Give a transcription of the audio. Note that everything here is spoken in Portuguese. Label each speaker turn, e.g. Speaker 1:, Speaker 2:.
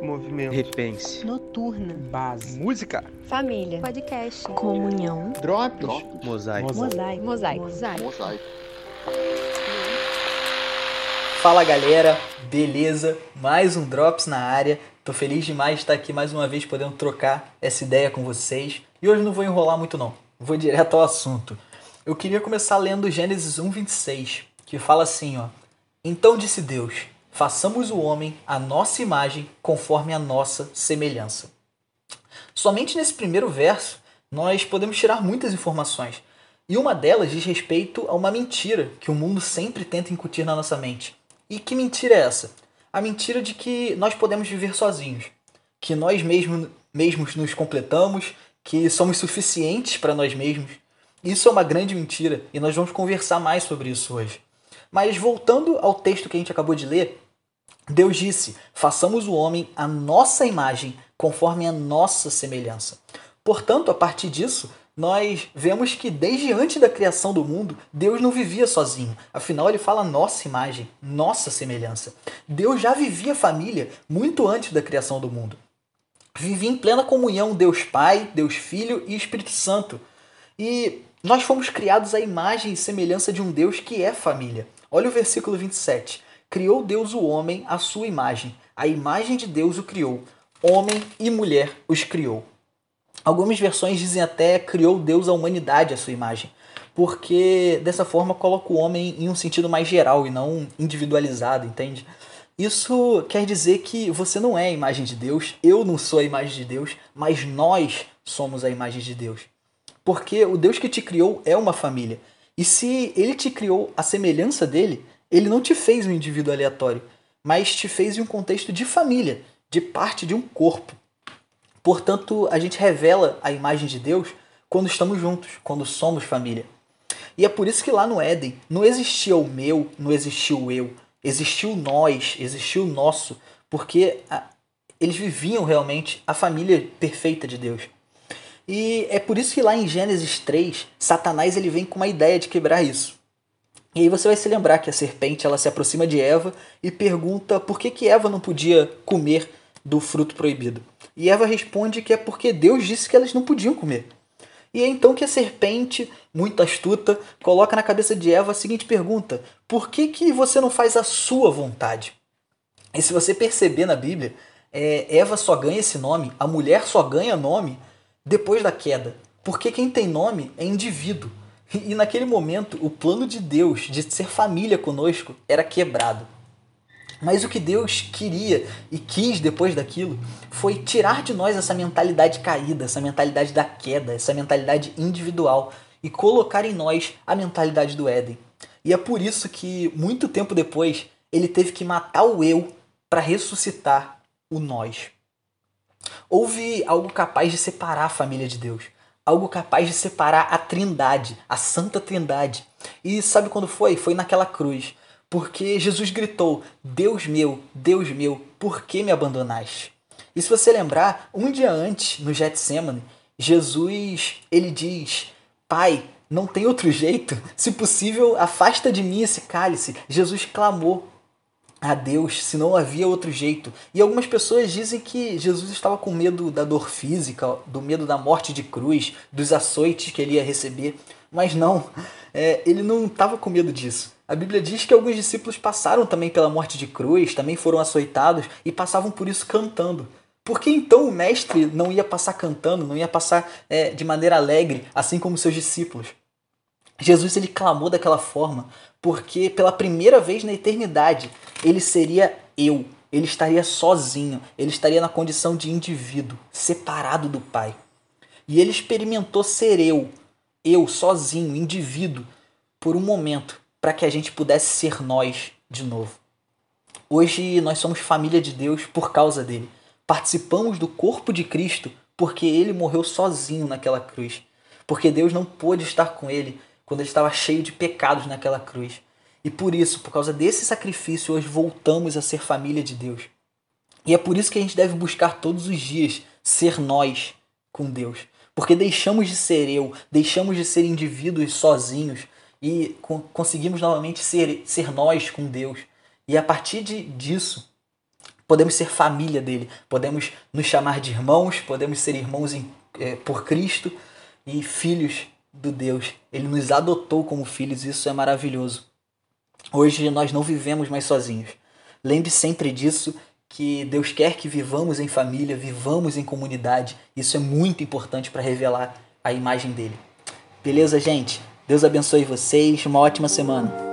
Speaker 1: Movimento.
Speaker 2: Repense.
Speaker 3: Noturna.
Speaker 1: Base. Música.
Speaker 4: Família.
Speaker 5: Podcast.
Speaker 3: Comunhão.
Speaker 1: Drops.
Speaker 2: Mosaico.
Speaker 3: Mosaico.
Speaker 4: Mosaico.
Speaker 6: Mosaico.
Speaker 7: Fala galera, beleza? Mais um Drops na área. Tô feliz demais de estar aqui mais uma vez podendo trocar essa ideia com vocês. E hoje não vou enrolar muito não, vou direto ao assunto. Eu queria começar lendo Gênesis 1:26, que fala assim, ó: Então disse Deus: Façamos o homem à nossa imagem, conforme a nossa semelhança. Somente nesse primeiro verso nós podemos tirar muitas informações. E uma delas diz respeito a uma mentira que o mundo sempre tenta incutir na nossa mente. E que mentira é essa? A mentira de que nós podemos viver sozinhos, que nós mesmos, mesmos nos completamos, que somos suficientes para nós mesmos. Isso é uma grande mentira e nós vamos conversar mais sobre isso hoje. Mas voltando ao texto que a gente acabou de ler, Deus disse: façamos o homem à nossa imagem, conforme a nossa semelhança. Portanto, a partir disso, nós vemos que desde antes da criação do mundo, Deus não vivia sozinho. Afinal, ele fala nossa imagem, nossa semelhança. Deus já vivia família muito antes da criação do mundo. Vivia em plena comunhão Deus Pai, Deus Filho e Espírito Santo. E nós fomos criados à imagem e semelhança de um Deus que é família. Olha o versículo 27. Criou Deus o homem à sua imagem. A imagem de Deus o criou. Homem e mulher os criou. Algumas versões dizem até criou Deus a humanidade à sua imagem, porque dessa forma coloca o homem em um sentido mais geral e não individualizado, entende? Isso quer dizer que você não é a imagem de Deus, eu não sou a imagem de Deus, mas nós somos a imagem de Deus. Porque o Deus que te criou é uma família. E se ele te criou a semelhança dele, ele não te fez um indivíduo aleatório, mas te fez em um contexto de família, de parte de um corpo. Portanto, a gente revela a imagem de Deus quando estamos juntos, quando somos família. E é por isso que lá no Éden não existia o meu, não existia o eu, existiu nós, existiu o nosso, porque a, eles viviam realmente a família perfeita de Deus. E é por isso que lá em Gênesis 3, Satanás ele vem com uma ideia de quebrar isso. E aí você vai se lembrar que a serpente ela se aproxima de Eva e pergunta por que, que Eva não podia comer do fruto proibido. E Eva responde que é porque Deus disse que elas não podiam comer. E é então que a serpente, muito astuta, coloca na cabeça de Eva a seguinte pergunta: Por que, que você não faz a sua vontade? E se você perceber na Bíblia, é, Eva só ganha esse nome, a mulher só ganha nome depois da queda. Porque quem tem nome é indivíduo. E naquele momento, o plano de Deus de ser família conosco era quebrado. Mas o que Deus queria e quis depois daquilo foi tirar de nós essa mentalidade caída, essa mentalidade da queda, essa mentalidade individual e colocar em nós a mentalidade do Éden. E é por isso que, muito tempo depois, ele teve que matar o eu para ressuscitar o nós. Houve algo capaz de separar a família de Deus algo capaz de separar a Trindade, a Santa Trindade. E sabe quando foi? Foi naquela cruz. Porque Jesus gritou: Deus meu, Deus meu, por que me abandonaste? E se você lembrar, um dia antes, no Getsemane, Jesus ele diz: Pai, não tem outro jeito. Se possível, afasta de mim esse cálice. Jesus clamou a Deus, se não havia outro jeito. E algumas pessoas dizem que Jesus estava com medo da dor física, do medo da morte de cruz, dos açoites que ele ia receber. Mas não, é, ele não estava com medo disso. A Bíblia diz que alguns discípulos passaram também pela morte de cruz, também foram açoitados e passavam por isso cantando. Por que então o mestre não ia passar cantando, não ia passar é, de maneira alegre, assim como seus discípulos? Jesus ele clamou daquela forma porque pela primeira vez na eternidade ele seria eu, ele estaria sozinho, ele estaria na condição de indivíduo, separado do Pai. E ele experimentou ser eu, eu sozinho, indivíduo, por um momento, para que a gente pudesse ser nós de novo. Hoje nós somos família de Deus por causa dele. Participamos do corpo de Cristo porque ele morreu sozinho naquela cruz. Porque Deus não pôde estar com ele quando ele estava cheio de pecados naquela cruz. E por isso, por causa desse sacrifício, hoje voltamos a ser família de Deus. E é por isso que a gente deve buscar todos os dias ser nós com Deus. Porque deixamos de ser eu, deixamos de ser indivíduos sozinhos e conseguimos novamente ser, ser nós com Deus. E a partir de, disso, podemos ser família dele, podemos nos chamar de irmãos, podemos ser irmãos em, é, por Cristo e filhos do Deus. Ele nos adotou como filhos, isso é maravilhoso. Hoje nós não vivemos mais sozinhos. Lembre sempre disso que Deus quer que vivamos em família, vivamos em comunidade. Isso é muito importante para revelar a imagem dele. Beleza, gente? Deus abençoe vocês. Uma ótima semana.